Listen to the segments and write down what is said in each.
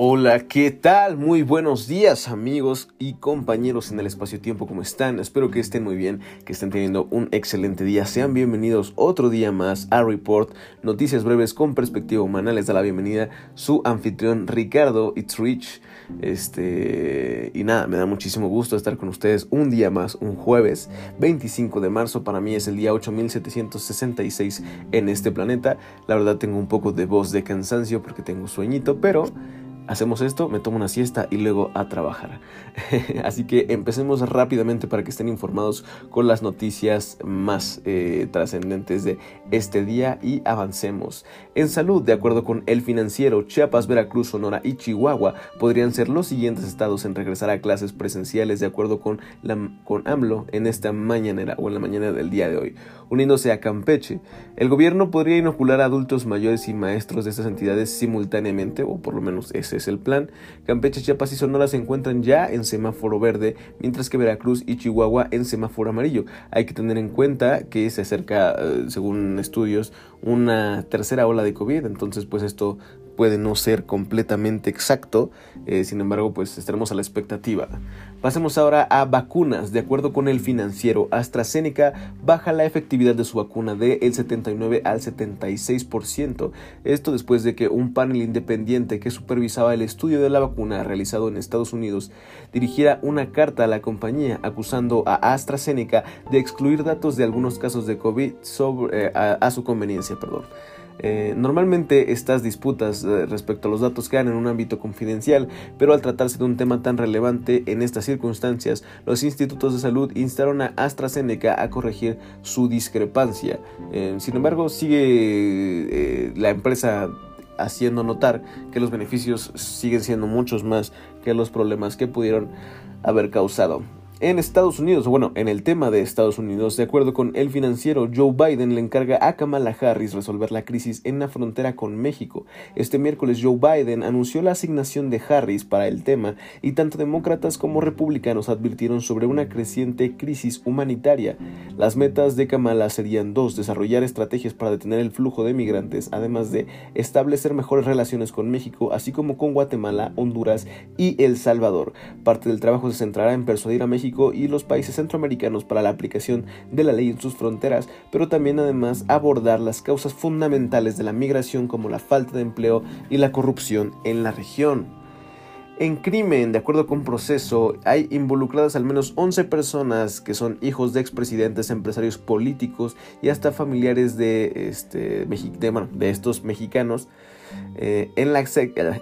Hola, ¿qué tal? Muy buenos días amigos y compañeros en el espacio-tiempo, ¿cómo están? Espero que estén muy bien, que estén teniendo un excelente día. Sean bienvenidos otro día más a Report, noticias breves con perspectiva humana. Les da la bienvenida su anfitrión Ricardo It's Rich. Este, y nada, me da muchísimo gusto estar con ustedes un día más, un jueves 25 de marzo. Para mí es el día 8766 en este planeta. La verdad tengo un poco de voz de cansancio porque tengo sueñito, pero hacemos esto, me tomo una siesta y luego a trabajar. Así que empecemos rápidamente para que estén informados con las noticias más eh, trascendentes de este día y avancemos. En salud, de acuerdo con El Financiero, Chiapas, Veracruz, Sonora y Chihuahua podrían ser los siguientes estados en regresar a clases presenciales de acuerdo con, con AMLO en esta mañanera o en la mañana del día de hoy. Uniéndose a Campeche, el gobierno podría inocular a adultos mayores y maestros de estas entidades simultáneamente, o por lo menos ese es el plan. Campeche, Chiapas y Sonora se encuentran ya en semáforo verde, mientras que Veracruz y Chihuahua en semáforo amarillo. Hay que tener en cuenta que se acerca, eh, según estudios, una tercera ola de COVID, entonces pues esto puede no ser completamente exacto, eh, sin embargo, pues estaremos a la expectativa. Pasemos ahora a vacunas. De acuerdo con el financiero, AstraZeneca baja la efectividad de su vacuna de el 79 al 76%. Esto después de que un panel independiente que supervisaba el estudio de la vacuna realizado en Estados Unidos dirigiera una carta a la compañía acusando a AstraZeneca de excluir datos de algunos casos de COVID eh, a su conveniencia. Perdón. Eh, normalmente estas disputas eh, respecto a los datos quedan en un ámbito confidencial, pero al tratarse de un tema tan relevante en estas circunstancias, los institutos de salud instaron a AstraZeneca a corregir su discrepancia. Eh, sin embargo, sigue la empresa haciendo notar que los beneficios siguen siendo muchos más que los problemas que pudieron haber causado. En Estados Unidos, bueno, en el tema de Estados Unidos, de acuerdo con el financiero, Joe Biden le encarga a Kamala Harris resolver la crisis en la frontera con México. Este miércoles Joe Biden anunció la asignación de Harris para el tema y tanto demócratas como republicanos advirtieron sobre una creciente crisis humanitaria. Las metas de Kamala serían dos, desarrollar estrategias para detener el flujo de migrantes, además de establecer mejores relaciones con México, así como con Guatemala, Honduras y El Salvador. Parte del trabajo se centrará en persuadir a México y los países centroamericanos para la aplicación de la ley en sus fronteras, pero también además abordar las causas fundamentales de la migración como la falta de empleo y la corrupción en la región. En crimen, de acuerdo con proceso, hay involucradas al menos 11 personas que son hijos de expresidentes, empresarios políticos y hasta familiares de, este, de, estos mexicanos eh, en, la,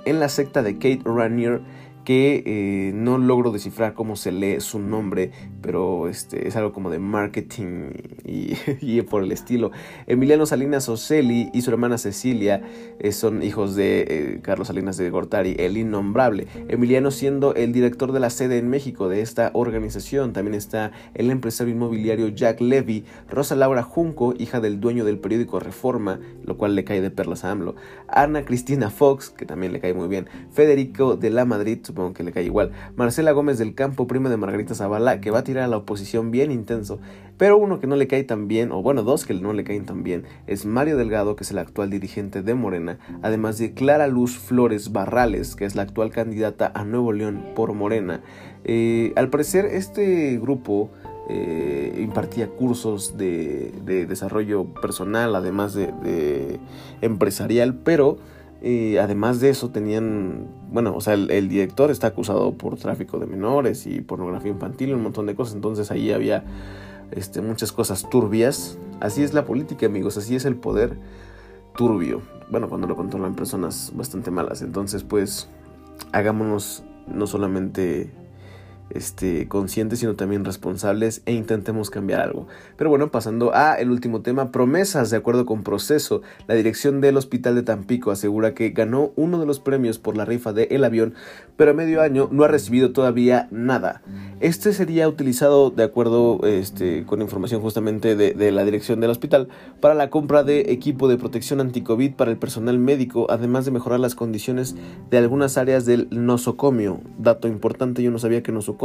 en la secta de Kate Ranier que eh, no logro descifrar cómo se lee su nombre, pero este, es algo como de marketing y, por el estilo. Emiliano Salinas Ocelli y su hermana Cecilia eh, son hijos de eh, Carlos Salinas de Gortari, el innombrable. Emiliano siendo el director de la sede en México de esta organización. También está el empresario inmobiliario Jack Levy, Rosa Laura Junco, hija del dueño del periódico Reforma, lo cual le cae de perlas a AMLO. Ana Cristina Fox, que también le cae muy bien. Federico de la Madrid, supongo que le cae igual. Marcela Gómez del Campo, prima de Margarita Zavala, que va a tirar a la oposición bien intenso. Pero uno que no le cae tan bien, o bueno, dos que no le caen tan bien, es Mario Delgado, que es el actual dirigente de Morena, además de Clara Luz Flores Barrales, que es la actual candidata a Nuevo León por Morena. Eh, al parecer, este grupo eh, impartía cursos de, desarrollo personal, además de empresarial, pero además de eso tenían, bueno, o sea, el, director está acusado por tráfico de menores y pornografía infantil y un montón de cosas, entonces ahí había este, muchas cosas turbias. Así es la política, amigos, así es el poder turbio. Bueno, cuando lo controlan personas bastante malas. Entonces, pues, hagámonos no solamente este, conscientes, sino también responsables e intentemos cambiar algo. Pero bueno, pasando a el último tema, promesas de acuerdo con proceso. La dirección del Hospital de Tampico asegura que ganó uno de los premios por la rifa del el avión, pero a medio año no ha recibido todavía nada. Este sería utilizado de acuerdo este, con información justamente de, de la dirección del hospital para la compra de equipo de protección anti-COVID para el personal médico, además de mejorar las condiciones de algunas áreas del nosocomio. Dato importante, yo no sabía que nosocomio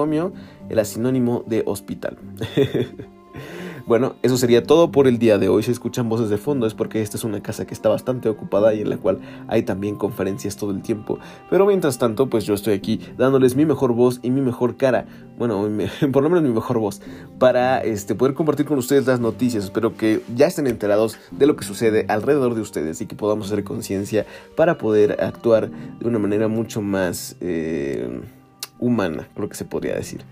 era sinónimo de hospital. Bueno, eso sería todo por el día de hoy. Si escuchan voces de fondo es porque esta es una casa que está bastante ocupada y en la cual hay también conferencias todo el tiempo. Pero mientras tanto, pues yo estoy aquí dándoles mi mejor voz y mi mejor cara. Bueno, por lo menos mi mejor voz. Para este, poder compartir con ustedes las noticias. Espero que ya estén enterados de lo que sucede alrededor de ustedes y que podamos hacer conciencia para poder actuar de una manera mucho más eh, humana, creo que se podría decir.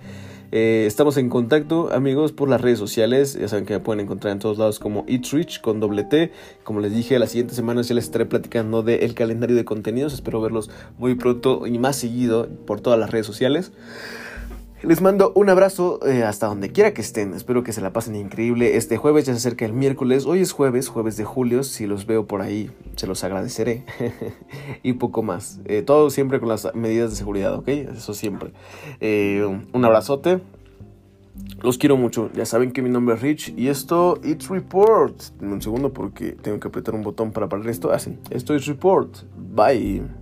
Eh, estamos en contacto, amigos, por las redes sociales. Ya saben que me pueden encontrar en todos lados como It's Rich con doble T. Como les dije, la siguiente semana ya les estaré platicando del calendario de contenidos. Espero verlos muy pronto y más seguido por todas las redes sociales. Les mando un abrazo eh, hasta donde quiera que estén. Espero que se la pasen increíble. Este jueves ya se acerca el miércoles. Hoy es jueves, jueves de julio. Si los veo por ahí, se los agradeceré. y poco más. Eh, todo siempre con las medidas de seguridad, ¿ok? Eso siempre. Eh, un abrazote. Los quiero mucho. Ya saben que mi nombre es Rich. Y esto, It's Report. Un segundo porque tengo que apretar un botón para parar esto. Así. Ah, esto es Report. Bye.